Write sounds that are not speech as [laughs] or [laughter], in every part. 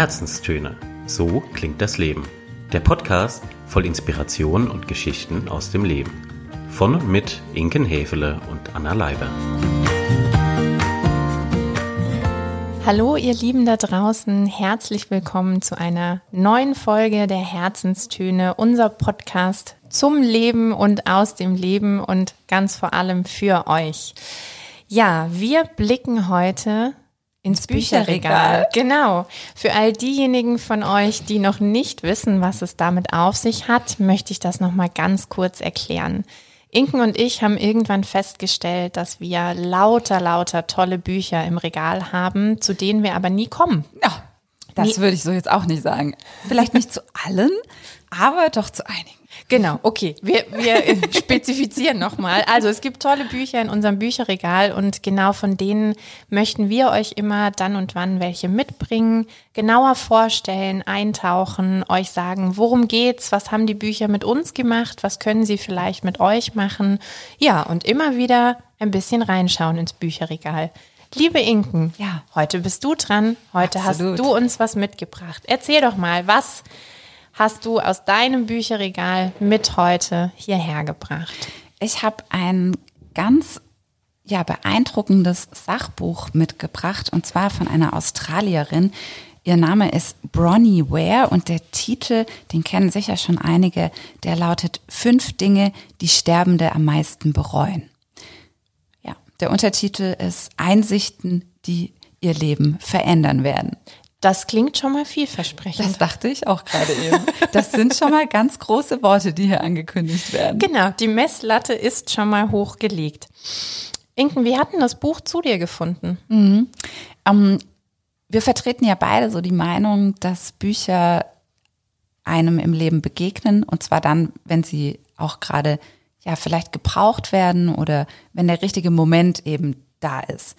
Herzenstöne. So klingt das Leben. Der Podcast voll Inspiration und Geschichten aus dem Leben. Von und mit Inken Hefele und Anna Leiber. Hallo ihr Lieben da draußen, herzlich willkommen zu einer neuen Folge der Herzenstöne, unser Podcast zum Leben und aus dem Leben und ganz vor allem für euch. Ja, wir blicken heute ins Bücherregal. Genau. Für all diejenigen von euch, die noch nicht wissen, was es damit auf sich hat, möchte ich das nochmal ganz kurz erklären. Inken und ich haben irgendwann festgestellt, dass wir lauter, lauter tolle Bücher im Regal haben, zu denen wir aber nie kommen. Ja, das nie. würde ich so jetzt auch nicht sagen. Vielleicht nicht zu allen, aber doch zu einigen. Genau, okay. Wir, wir [laughs] spezifizieren nochmal. Also es gibt tolle Bücher in unserem Bücherregal und genau von denen möchten wir euch immer dann und wann welche mitbringen, genauer vorstellen, eintauchen, euch sagen, worum geht's, was haben die Bücher mit uns gemacht, was können sie vielleicht mit euch machen. Ja, und immer wieder ein bisschen reinschauen ins Bücherregal. Liebe Inken, ja, heute bist du dran. Heute Absolut. hast du uns was mitgebracht. Erzähl doch mal, was hast du aus deinem Bücherregal mit heute hierher gebracht? Ich habe ein ganz ja, beeindruckendes Sachbuch mitgebracht und zwar von einer Australierin. Ihr Name ist Bronnie Ware und der Titel, den kennen sicher schon einige, der lautet Fünf Dinge, die Sterbende am meisten bereuen. Ja, der Untertitel ist Einsichten, die ihr Leben verändern werden. Das klingt schon mal vielversprechend. Das dachte ich auch gerade eben. Das sind schon mal ganz große Worte, die hier angekündigt werden. Genau, die Messlatte ist schon mal hochgelegt. Inken, wie hatten das Buch zu dir gefunden? Mhm. Ähm, wir vertreten ja beide so die Meinung, dass Bücher einem im Leben begegnen und zwar dann, wenn sie auch gerade ja vielleicht gebraucht werden oder wenn der richtige Moment eben da ist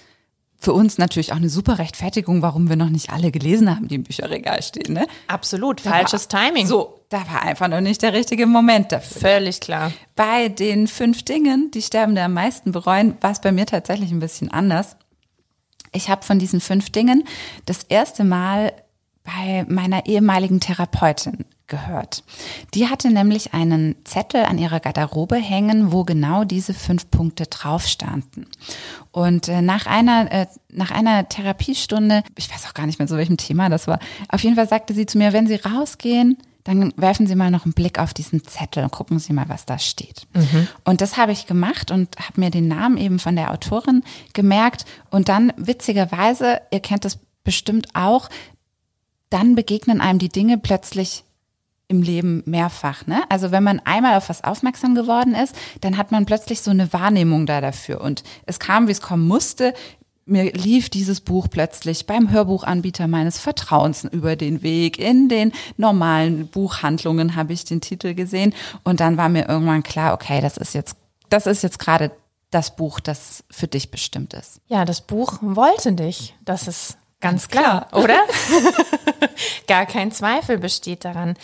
für uns natürlich auch eine super Rechtfertigung, warum wir noch nicht alle gelesen haben, die im Bücherregal stehen. Ne? Absolut, falsches war, Timing. So, da war einfach noch nicht der richtige Moment dafür. Völlig klar. Bei den fünf Dingen, die Sterbende am meisten bereuen, war es bei mir tatsächlich ein bisschen anders. Ich habe von diesen fünf Dingen das erste Mal bei meiner ehemaligen Therapeutin gehört. Die hatte nämlich einen Zettel an ihrer Garderobe hängen, wo genau diese fünf Punkte drauf standen. Und äh, nach einer äh, nach einer Therapiestunde, ich weiß auch gar nicht mehr so welchem Thema das war, auf jeden Fall sagte sie zu mir, wenn Sie rausgehen, dann werfen Sie mal noch einen Blick auf diesen Zettel und gucken Sie mal, was da steht. Mhm. Und das habe ich gemacht und habe mir den Namen eben von der Autorin gemerkt. Und dann witzigerweise, ihr kennt das bestimmt auch, dann begegnen einem die Dinge plötzlich im Leben mehrfach. Ne? Also wenn man einmal auf was aufmerksam geworden ist, dann hat man plötzlich so eine Wahrnehmung da dafür. Und es kam, wie es kommen musste. Mir lief dieses Buch plötzlich beim Hörbuchanbieter meines Vertrauens über den Weg. In den normalen Buchhandlungen habe ich den Titel gesehen. Und dann war mir irgendwann klar, okay, das ist jetzt, das ist jetzt gerade das Buch, das für dich bestimmt ist. Ja, das Buch wollte dich. Das ist Ganz klar, oder? [laughs] Gar kein Zweifel besteht daran.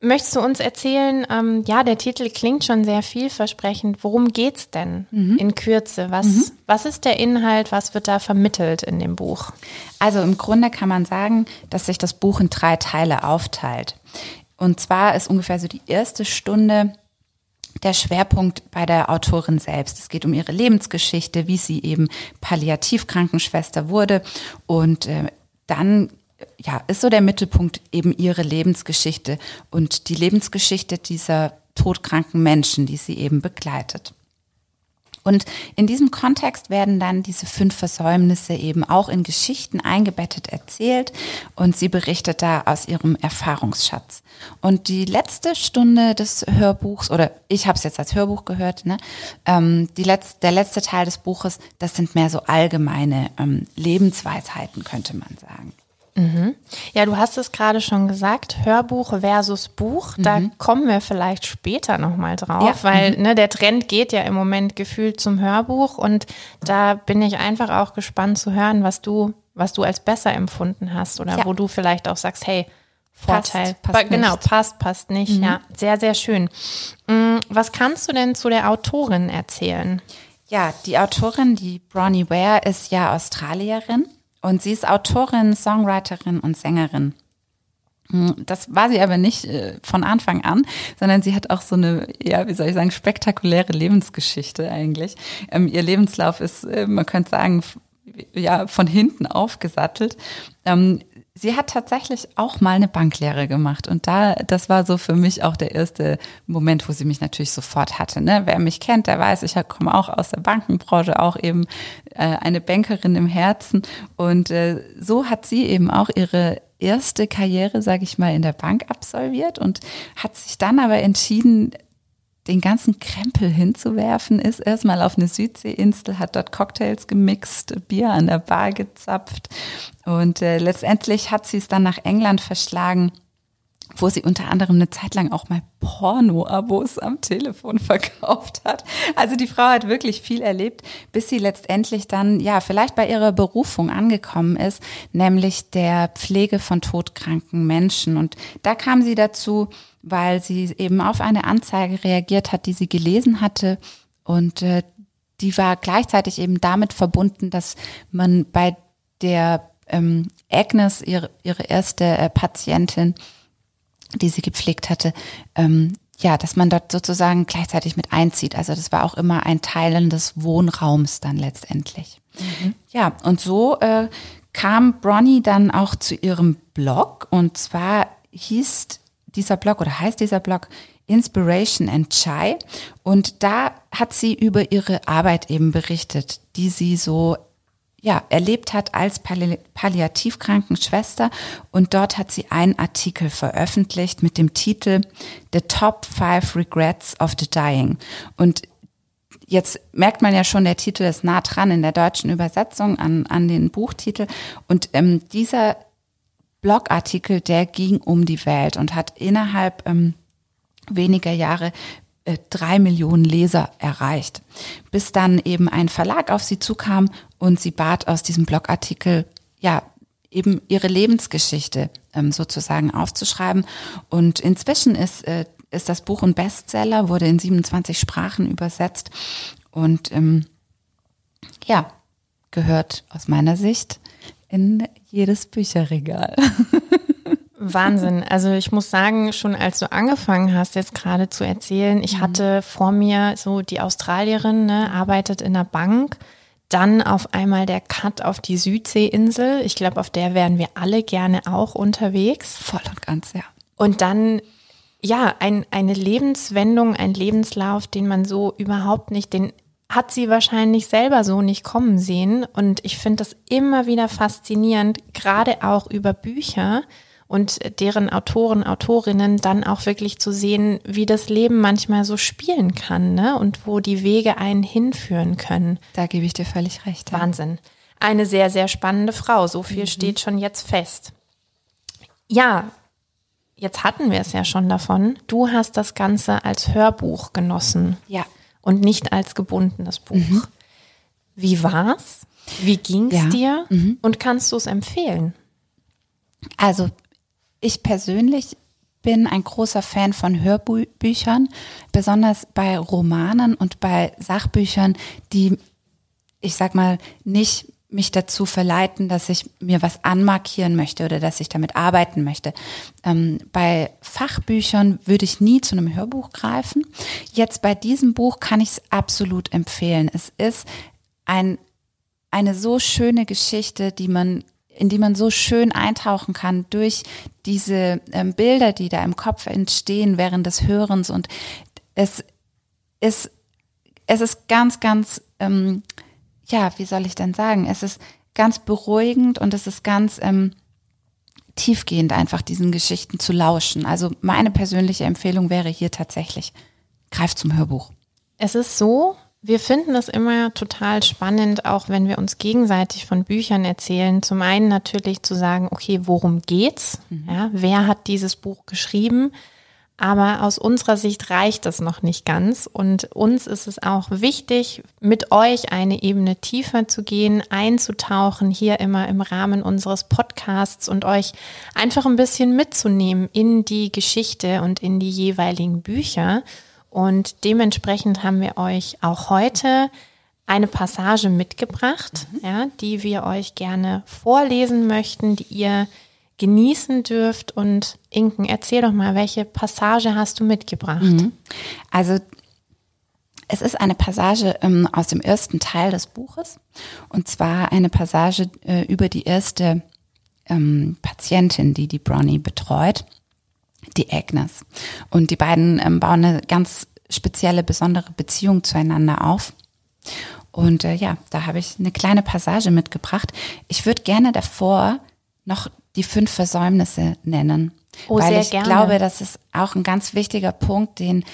Möchtest du uns erzählen, ähm, ja, der Titel klingt schon sehr vielversprechend. Worum geht's denn mhm. in Kürze? Was, mhm. was ist der Inhalt? Was wird da vermittelt in dem Buch? Also im Grunde kann man sagen, dass sich das Buch in drei Teile aufteilt. Und zwar ist ungefähr so die erste Stunde der Schwerpunkt bei der Autorin selbst. Es geht um ihre Lebensgeschichte, wie sie eben Palliativkrankenschwester wurde und äh, dann ja, ist so der Mittelpunkt eben ihre Lebensgeschichte und die Lebensgeschichte dieser todkranken Menschen, die sie eben begleitet. Und in diesem Kontext werden dann diese fünf Versäumnisse eben auch in Geschichten eingebettet erzählt und sie berichtet da aus ihrem Erfahrungsschatz. Und die letzte Stunde des Hörbuchs, oder ich habe es jetzt als Hörbuch gehört, ne, ähm, die letzt, der letzte Teil des Buches, das sind mehr so allgemeine ähm, Lebensweisheiten, könnte man sagen. Mhm. Ja, du hast es gerade schon gesagt, Hörbuch versus Buch. Da mhm. kommen wir vielleicht später nochmal drauf, ja. weil mhm. ne, der Trend geht ja im Moment gefühlt zum Hörbuch und da bin ich einfach auch gespannt zu hören, was du, was du als besser empfunden hast oder ja. wo du vielleicht auch sagst, hey, Vorteil. Passt, passt genau, passt, passt nicht. Mhm. Ja, sehr, sehr schön. Mm, was kannst du denn zu der Autorin erzählen? Ja, die Autorin, die Bronnie Ware, ist ja Australierin Und sie ist Autorin, Songwriterin und Sängerin. Hm, das war sie aber nicht äh, von Anfang an, sondern sie hat auch so eine, ja, wie soll ich sagen, spektakuläre Lebensgeschichte eigentlich. Ähm, ihr Lebenslauf ist, äh, man könnte sagen, ja, von hinten aufgesattelt. Sie hat tatsächlich auch mal eine Banklehre gemacht und da, das war so für mich auch der erste Moment, wo sie mich natürlich sofort hatte. Ne? Wer mich kennt, der weiß, ich komme auch aus der Bankenbranche, auch eben äh, eine Bankerin im Herzen und äh, so hat sie eben auch ihre erste Karriere, sage ich mal, in der Bank absolviert und hat sich dann aber entschieden, den ganzen Krempel hinzuwerfen, ist erstmal auf eine Südseeinsel, hat dort Cocktails gemixt, Bier an der Bar gezapft und äh, letztendlich hat sie es dann nach England verschlagen wo sie unter anderem eine Zeit lang auch mal Porno-Abos am Telefon [laughs] verkauft hat. Also die Frau hat wirklich viel erlebt, bis sie letztendlich dann, ja, vielleicht bei ihrer Berufung angekommen ist, nämlich der Pflege von todkranken Menschen. Und da kam sie dazu, weil sie eben auf eine Anzeige reagiert hat, die sie gelesen hatte. Und äh, die war gleichzeitig eben damit verbunden, dass man bei der ähm, Agnes, ihre, ihre erste äh, Patientin, die sie gepflegt hatte, ähm, ja, dass man dort sozusagen gleichzeitig mit einzieht. Also das war auch immer ein Teilen des Wohnraums dann letztendlich. Mhm. Ja, und so äh, kam Bronnie dann auch zu ihrem Blog und zwar hieß dieser Blog oder heißt dieser Blog Inspiration and Chai und da hat sie über ihre Arbeit eben berichtet, die sie so ja, erlebt hat als Palli Palliativkrankenschwester und dort hat sie einen Artikel veröffentlicht mit dem Titel The Top Five Regrets of the Dying. Und jetzt merkt man ja schon, der Titel ist nah dran in der deutschen Übersetzung an, an den Buchtitel. Und ähm, dieser Blogartikel, der ging um die Welt und hat innerhalb ähm, weniger Jahre äh, drei Millionen Leser erreicht, bis dann eben ein Verlag auf sie zukam und sie bat aus diesem Blogartikel, ja, eben ihre Lebensgeschichte ähm, sozusagen aufzuschreiben. Und inzwischen ist, äh, ist das Buch ein Bestseller, wurde in 27 Sprachen übersetzt und ähm, ja, gehört aus meiner Sicht in jedes Bücherregal. [laughs] Wahnsinn. Also ich muss sagen, schon als du angefangen hast, jetzt gerade zu erzählen, ich mhm. hatte vor mir so die Australierin, ne, arbeitet in der Bank, dann auf einmal der Cut auf die Südseeinsel. Ich glaube, auf der wären wir alle gerne auch unterwegs. Voll und ganz, ja. Und dann, ja, ein, eine Lebenswendung, ein Lebenslauf, den man so überhaupt nicht, den hat sie wahrscheinlich selber so nicht kommen sehen. Und ich finde das immer wieder faszinierend, gerade auch über Bücher, und deren Autoren, Autorinnen dann auch wirklich zu sehen, wie das Leben manchmal so spielen kann ne? und wo die Wege einen hinführen können. Da gebe ich dir völlig recht. Ja. Wahnsinn. Eine sehr, sehr spannende Frau. So viel mhm. steht schon jetzt fest. Ja, jetzt hatten wir es ja schon davon. Du hast das Ganze als Hörbuch genossen. Ja. Und nicht als gebundenes Buch. Mhm. Wie war's? Wie ging's ja. dir? Mhm. Und kannst du es empfehlen? Also ich persönlich bin ein großer Fan von Hörbüchern, besonders bei Romanen und bei Sachbüchern, die, ich sag mal, nicht mich dazu verleiten, dass ich mir was anmarkieren möchte oder dass ich damit arbeiten möchte. Ähm, bei Fachbüchern würde ich nie zu einem Hörbuch greifen. Jetzt bei diesem Buch kann ich es absolut empfehlen. Es ist ein, eine so schöne Geschichte, die man in die man so schön eintauchen kann durch diese ähm, Bilder, die da im Kopf entstehen während des Hörens. Und es ist, es ist ganz, ganz, ähm, ja, wie soll ich denn sagen? Es ist ganz beruhigend und es ist ganz ähm, tiefgehend einfach diesen Geschichten zu lauschen. Also meine persönliche Empfehlung wäre hier tatsächlich, greif zum Hörbuch. Es ist so, wir finden es immer total spannend, auch wenn wir uns gegenseitig von Büchern erzählen. Zum einen natürlich zu sagen, okay, worum geht's? Mhm. Ja, wer hat dieses Buch geschrieben? Aber aus unserer Sicht reicht das noch nicht ganz. Und uns ist es auch wichtig, mit euch eine Ebene tiefer zu gehen, einzutauchen, hier immer im Rahmen unseres Podcasts und euch einfach ein bisschen mitzunehmen in die Geschichte und in die jeweiligen Bücher. Und dementsprechend haben wir euch auch heute eine Passage mitgebracht, mhm. ja, die wir euch gerne vorlesen möchten, die ihr genießen dürft. Und Inken, erzähl doch mal, welche Passage hast du mitgebracht? Mhm. Also es ist eine Passage ähm, aus dem ersten Teil des Buches und zwar eine Passage äh, über die erste ähm, Patientin, die die Bronnie betreut, die Agnes. Und die beiden ähm, bauen eine ganz spezielle, besondere Beziehung zueinander auf. Und äh, ja, da habe ich eine kleine Passage mitgebracht. Ich würde gerne davor noch die fünf Versäumnisse nennen. Oh, weil ich gerne. glaube, das ist auch ein ganz wichtiger Punkt, den,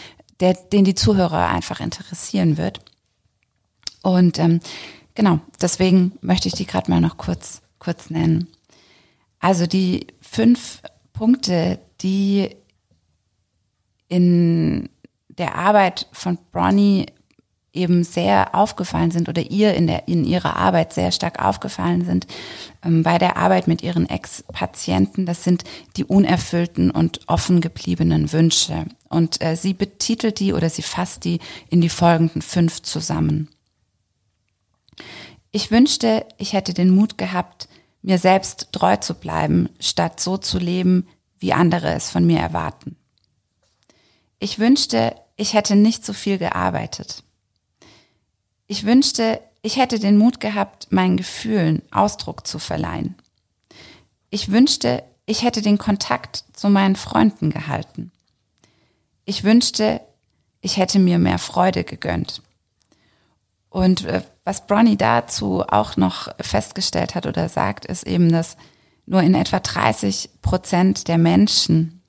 der, den die Zuhörer einfach interessieren wird. Und ähm, genau, deswegen möchte ich die gerade mal noch kurz, kurz nennen. Also die fünf Punkte, die in der Arbeit von Bronnie eben sehr aufgefallen sind oder ihr in, der, in ihrer Arbeit sehr stark aufgefallen sind ähm, bei der Arbeit mit ihren Ex-Patienten. Das sind die unerfüllten und offen gebliebenen Wünsche. Und äh, sie betitelt die oder sie fasst die in die folgenden fünf zusammen. Ich wünschte, ich hätte den Mut gehabt, mir selbst treu zu bleiben, statt so zu leben, wie andere es von mir erwarten. Ich wünschte, ich hätte nicht so viel gearbeitet. Ich wünschte, ich hätte den Mut gehabt, meinen Gefühlen Ausdruck zu verleihen. Ich wünschte, ich hätte den Kontakt zu meinen Freunden gehalten. Ich wünschte, ich hätte mir mehr Freude gegönnt. Und äh, was Bronny dazu auch noch festgestellt hat oder sagt, ist eben, dass nur in etwa 30 Prozent der Menschen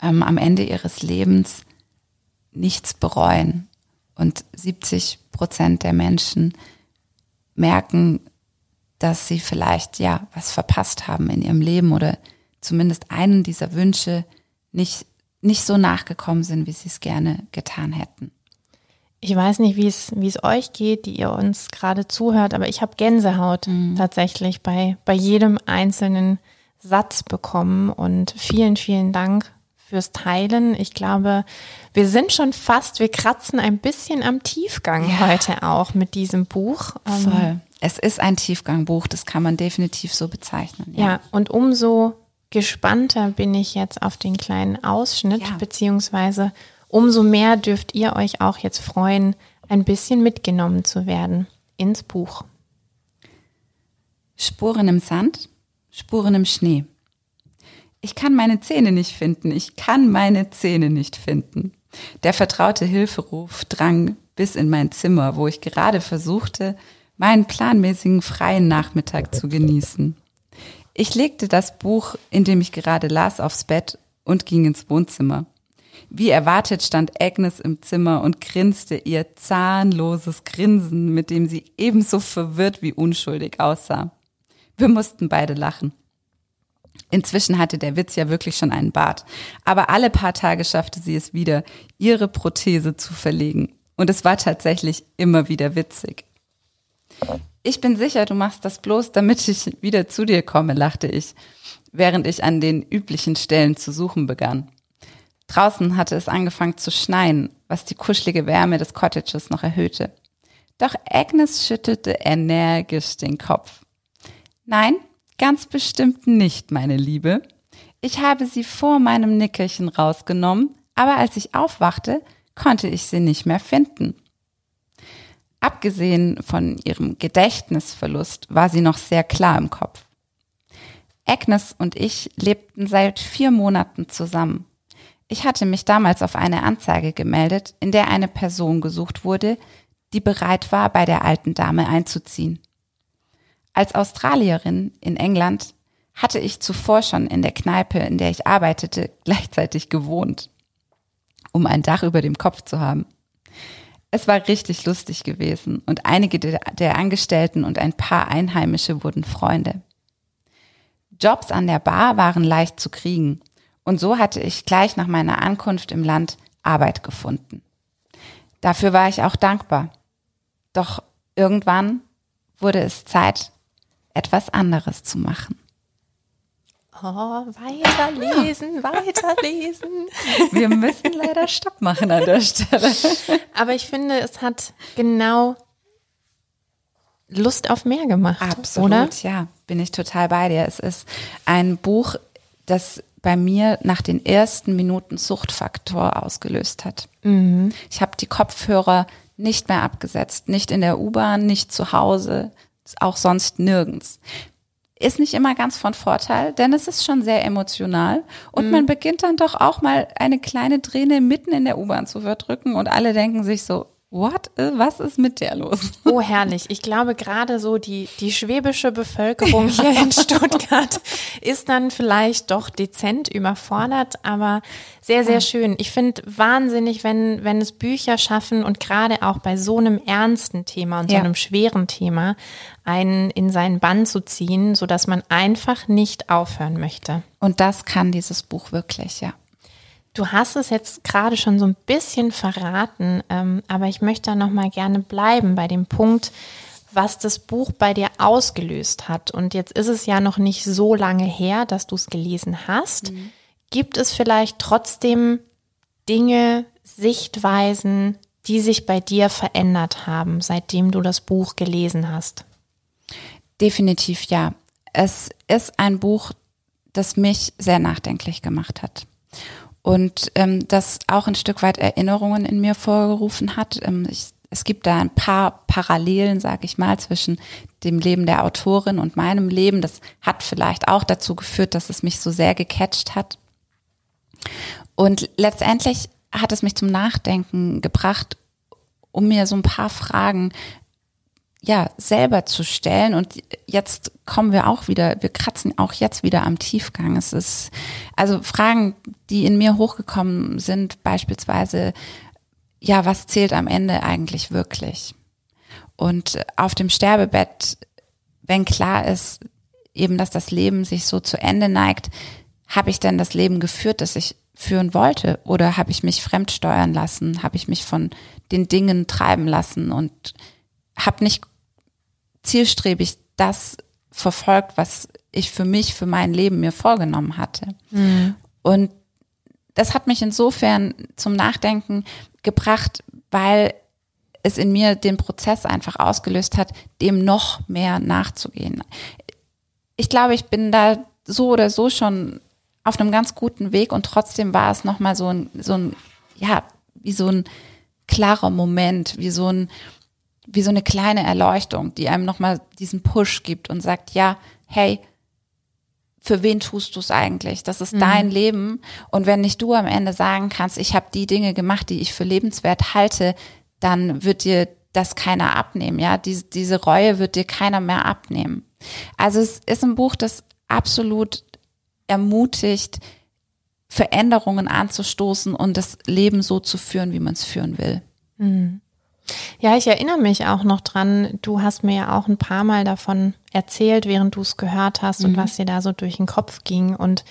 ähm, am Ende ihres Lebens nichts bereuen. Und 70 Prozent der Menschen merken, dass sie vielleicht ja was verpasst haben in ihrem Leben oder zumindest einen dieser Wünsche nicht, nicht so nachgekommen sind, wie sie es gerne getan hätten. Ich weiß nicht, wie es, wie es euch geht, die ihr uns gerade zuhört, aber ich habe Gänsehaut mhm. tatsächlich bei, bei jedem einzelnen Satz bekommen und vielen, vielen Dank fürs Teilen. Ich glaube, wir sind schon fast, wir kratzen ein bisschen am Tiefgang ja. heute auch mit diesem Buch. Ähm, Voll. Es ist ein Tiefgangbuch, das kann man definitiv so bezeichnen. Ja, ja und umso gespannter bin ich jetzt auf den kleinen Ausschnitt, ja. beziehungsweise umso mehr dürft ihr euch auch jetzt freuen, ein bisschen mitgenommen zu werden ins Buch. Spuren im Sand, Spuren im Schnee. Ich kann meine Zähne nicht finden. Ich kann meine Zähne nicht finden. Der vertraute Hilferuf drang bis in mein Zimmer, wo ich gerade versuchte, meinen planmäßigen freien Nachmittag zu genießen. Ich legte das Buch, in dem ich gerade las, aufs Bett und ging ins Wohnzimmer. Wie erwartet stand Agnes im Zimmer und grinste ihr zahnloses Grinsen, mit dem sie ebenso verwirrt wie unschuldig aussah. Wir mussten beide lachen. Inzwischen hatte der Witz ja wirklich schon einen Bart. Aber alle paar Tage schaffte sie es wieder, ihre Prothese zu verlegen. Und es war tatsächlich immer wieder witzig. Ich bin sicher, du machst das bloß, damit ich wieder zu dir komme, lachte ich, während ich an den üblichen Stellen zu suchen begann. Draußen hatte es angefangen zu schneien, was die kuschelige Wärme des Cottages noch erhöhte. Doch Agnes schüttelte energisch den Kopf. Nein, Ganz bestimmt nicht, meine Liebe. Ich habe sie vor meinem Nickerchen rausgenommen, aber als ich aufwachte, konnte ich sie nicht mehr finden. Abgesehen von ihrem Gedächtnisverlust war sie noch sehr klar im Kopf. Agnes und ich lebten seit vier Monaten zusammen. Ich hatte mich damals auf eine Anzeige gemeldet, in der eine Person gesucht wurde, die bereit war, bei der alten Dame einzuziehen. Als Australierin in England hatte ich zuvor schon in der Kneipe, in der ich arbeitete, gleichzeitig gewohnt, um ein Dach über dem Kopf zu haben. Es war richtig lustig gewesen und einige der Angestellten und ein paar Einheimische wurden Freunde. Jobs an der Bar waren leicht zu kriegen und so hatte ich gleich nach meiner Ankunft im Land Arbeit gefunden. Dafür war ich auch dankbar. Doch irgendwann wurde es Zeit, etwas anderes zu machen. Oh, weiterlesen, weiterlesen. [laughs] Wir müssen leider Stopp machen an der Stelle. Aber ich finde, es hat genau Lust auf mehr gemacht. Absolut, oder? ja, bin ich total bei dir. Es ist ein Buch, das bei mir nach den ersten Minuten Suchtfaktor ausgelöst hat. Mhm. Ich habe die Kopfhörer nicht mehr abgesetzt, nicht in der U-Bahn, nicht zu Hause, auch sonst nirgends. Ist nicht immer ganz von Vorteil, denn es ist schon sehr emotional und man beginnt dann doch auch mal eine kleine Träne mitten in der U-Bahn zu verdrücken und alle denken sich so, what, was ist mit der los? Oh, herrlich. Ich glaube, gerade so die, die schwäbische Bevölkerung hier in [laughs] Stuttgart ist dann vielleicht doch dezent überfordert, aber sehr, sehr schön. Ich finde wahnsinnig, wenn, wenn es Bücher schaffen und gerade auch bei so einem ernsten Thema und so Ja. einem schweren Thema einen in seinen Bann zu ziehen, sodass man einfach nicht aufhören möchte. Und das kann dieses Buch wirklich, ja. Du hast es jetzt gerade schon so ein bisschen verraten, ähm, aber ich möchte da noch mal gerne bleiben bei dem Punkt, was das Buch bei dir ausgelöst hat. Und jetzt ist es ja noch nicht so lange her, dass du es gelesen hast. Gibt es vielleicht trotzdem Dinge, Sichtweisen, die sich bei dir verändert haben, seitdem du das Buch gelesen hast? Definitiv ja. Es ist ein Buch, das mich sehr nachdenklich gemacht hat. Und ähm, das auch ein Stück weit Erinnerungen in mir vorgerufen hat. Ähm, ich, es gibt da ein paar Parallelen, sage ich mal, zwischen dem Leben der Autorin und meinem Leben. Das hat vielleicht auch dazu geführt, dass es mich so sehr gecatcht hat. Und letztendlich hat es mich zum Nachdenken gebracht, um mir so ein paar Fragen ja, selber zu stellen. Und jetzt kommen wir auch wieder, wir kratzen auch jetzt wieder am Tiefgang. Es ist, also Fragen, die in mir hochgekommen sind, beispielsweise, ja, was zählt am Ende eigentlich wirklich? Und auf dem Sterbebett, wenn klar ist, eben, dass das Leben sich so zu Ende neigt, habe ich denn das Leben geführt, das ich führen wollte? Oder habe ich mich fremdsteuern lassen? Habe ich mich von den Dingen treiben lassen und habe nicht zielstrebig das verfolgt, was ich für mich, für mein Leben mir vorgenommen hatte. Und das hat mich insofern zum Nachdenken gebracht, weil es in mir den Prozess einfach ausgelöst hat, dem noch mehr nachzugehen. Ich glaube, ich bin da so oder so schon auf einem ganz guten Weg und trotzdem war es nochmal so ein, so ein, ja, wie so ein klarer Moment, wie so ein, wie so eine kleine Erleuchtung, die einem nochmal diesen Push gibt und sagt, ja, hey, für wen tust du es eigentlich? Das ist dein Leben. Und wenn nicht du am Ende sagen kannst, ich habe die Dinge gemacht, die ich für lebenswert halte, dann wird dir das keiner abnehmen. Ja, diese, diese Reue wird dir keiner mehr abnehmen. Also es ist ein Buch, das absolut ermutigt, Veränderungen anzustoßen und das Leben so zu führen, wie man es führen will. Ja, ich erinnere mich auch noch dran. Du hast mir ja auch ein paar Mal davon erzählt, während du es gehört hast und was dir da so durch den Kopf ging. Und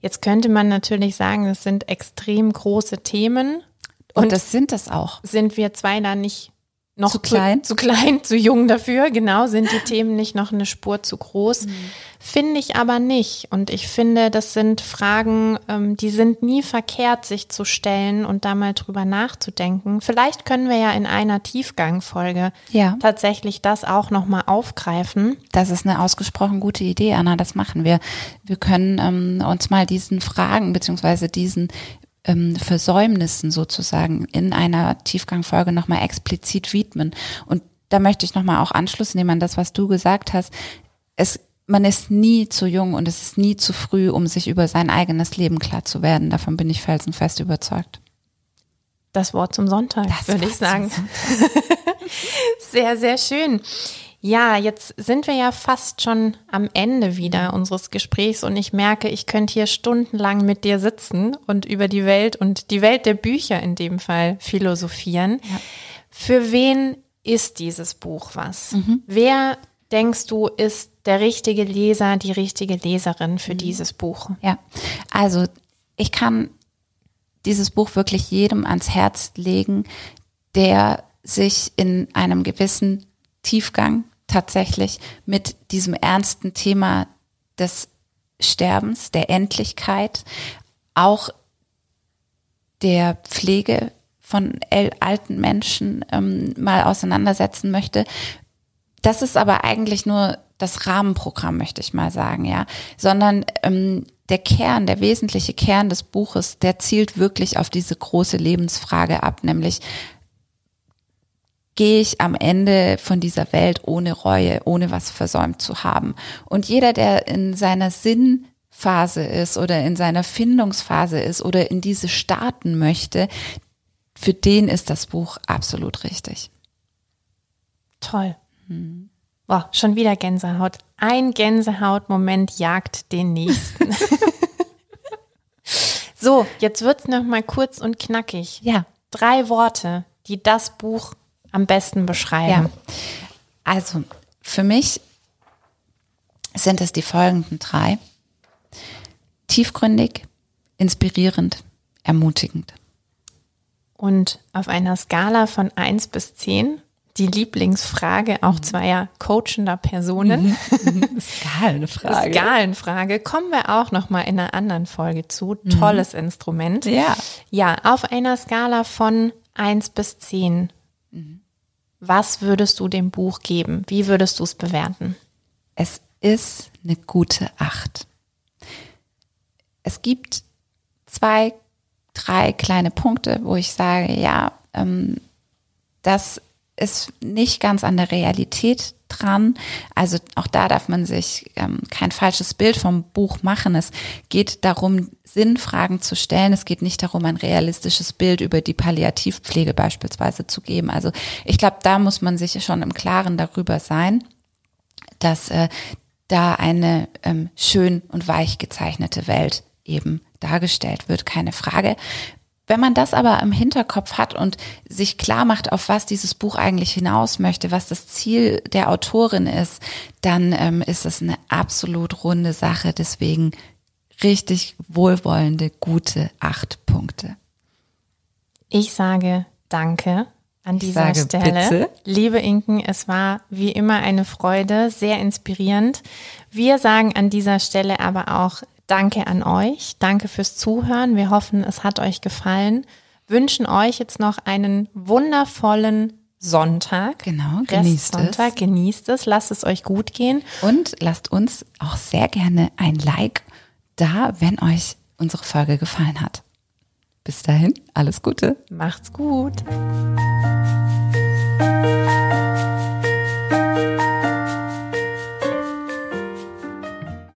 jetzt könnte man natürlich sagen, es sind extrem große Themen. Und, das sind es auch. Sind wir zwei da nicht noch Zu klein? Zu, [laughs] zu klein, zu jung dafür? Genau, sind die Themen nicht noch eine Spur zu groß? Finde ich aber nicht. Und ich finde, das sind Fragen, ähm, die sind nie verkehrt, sich zu stellen und da mal drüber nachzudenken. Vielleicht können wir ja in einer Tiefgangfolge Ja. tatsächlich das auch nochmal aufgreifen. Das ist eine ausgesprochen gute Idee, Anna. Das machen wir. Wir können ähm, uns mal diesen Fragen beziehungsweise diesen ähm, Versäumnissen sozusagen in einer Tiefgangfolge nochmal explizit widmen. Und da möchte ich nochmal auch Anschluss nehmen an das, was du gesagt hast. Es, man ist nie zu jung und es ist nie zu früh, um sich über sein eigenes Leben klar zu werden. Davon bin ich felsenfest überzeugt. Das Wort zum Sonntag, Das würde Wort ich sagen. [laughs] sehr, sehr schön. Ja, jetzt sind wir ja fast schon am Ende wieder unseres Gesprächs und ich merke, ich könnte hier stundenlang mit dir sitzen und über die Welt und die Welt der Bücher in dem Fall philosophieren. Für wen ist dieses Buch was? Wer denkst du ist der richtige Leser, die richtige Leserin für dieses Buch? Ja, also ich kann dieses Buch wirklich jedem ans Herz legen, der sich in einem gewissen Tiefgang tatsächlich mit diesem ernsten Thema des Sterbens, der Endlichkeit, auch der Pflege von alten Menschen ähm, mal auseinandersetzen möchte. Das ist aber eigentlich nur das Rahmenprogramm, möchte ich mal sagen, ja, sondern ähm, der Kern, der wesentliche Kern des Buches, der zielt wirklich auf diese große Lebensfrage ab, nämlich gehe ich am Ende von dieser Welt ohne Reue, ohne was versäumt zu haben. Und jeder, der in seiner Sinnphase ist oder in seiner Findungsphase ist oder in diese starten möchte, für den ist das Buch absolut richtig. Toll. Hm. Boah, schon wieder Gänsehaut. Ein Gänsehautmoment jagt den nächsten. [laughs] so, jetzt wird's noch mal kurz und knackig. Ja. Drei Worte, die das Buch am besten beschreiben. Ja. Also, für mich sind es die folgenden drei. Tiefgründig, inspirierend, ermutigend. Und auf einer Skala von eins bis zehn die Lieblingsfrage auch mhm. zweier coachender Personen. Mhm. [laughs] Skalenfrage. Skalenfrage. Kommen wir auch noch mal in einer anderen Folge zu. Mhm. Tolles Instrument. Ja. Ja, auf einer Skala von eins bis zehn. Was würdest du dem Buch geben? Wie würdest du es bewerten? Es ist eine gute Acht. Es gibt zwei, drei kleine Punkte, wo ich sage, ja, ähm, das ist nicht ganz an der Realität dran. Also auch da darf man sich ähm, kein falsches Bild vom Buch machen. Es geht darum, Sinnfragen zu stellen. Es geht nicht darum, ein realistisches Bild über die Palliativpflege beispielsweise zu geben. Also ich glaube, da muss man sich schon im Klaren darüber sein, dass äh, da eine ähm, schön und weich gezeichnete Welt eben dargestellt wird, keine Frage. Wenn man das aber im Hinterkopf hat und sich klar macht, auf was dieses Buch eigentlich hinaus möchte, was das Ziel der Autorin ist, dann ähm, ist es eine absolut runde Sache. Deswegen richtig wohlwollende, gute acht Punkte. Ich sage Danke an dieser Stelle. Bitte. Liebe Inken, es war wie immer eine Freude, sehr inspirierend. Wir sagen an dieser Stelle aber auch Danke an euch. Danke fürs Zuhören. Wir hoffen, es hat euch gefallen. Wünschen euch jetzt noch einen wundervollen Sonntag. Genau, genießt Sonntag, es. Genießt es, lasst es euch gut gehen. Und lasst uns auch sehr gerne ein Like da, wenn euch unsere Folge gefallen hat. Bis dahin, alles Gute. Macht's gut.